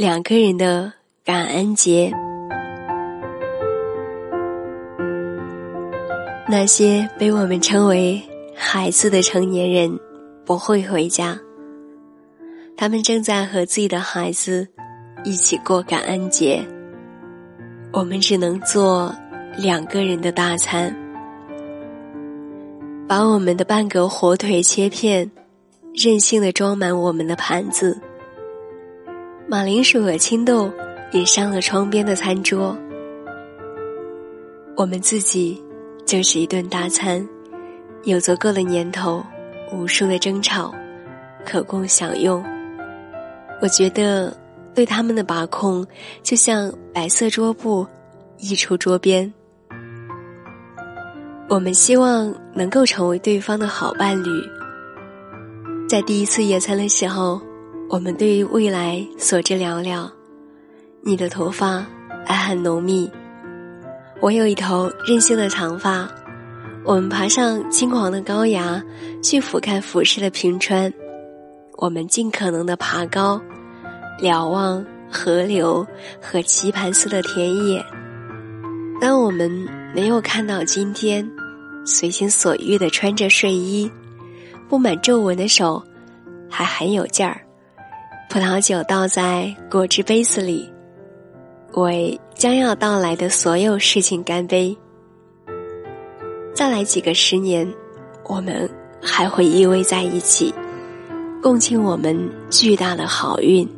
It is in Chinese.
两个人的感恩节。那些被我们称为孩子的成年人不会回家，他们正在和自己的孩子一起过感恩节。我们只能做两个人的大餐，把我们的半个火腿切片，任性的装满我们的盘子。马铃薯和青豆也上了窗边的餐桌，我们自己。就是一顿大餐，有足够的年头，无数的争吵，可供享用。我觉得对他们的把控，就像白色桌布溢出桌边。我们希望能够成为对方的好伴侣。在第一次野餐的时候，我们对于未来所知寥寥。你的头发还很浓密。我有一头任性的长发，我们爬上金黄的高崖，去俯瞰俯视的平川。我们尽可能的爬高，瞭望河流和棋盘似的田野。当我们没有看到今天，随心所欲的穿着睡衣，布满皱纹的手还很有劲儿，葡萄酒倒在果汁杯子里。为将要到来的所有事情干杯。再来几个十年，我们还会依偎在一起，共庆我们巨大的好运。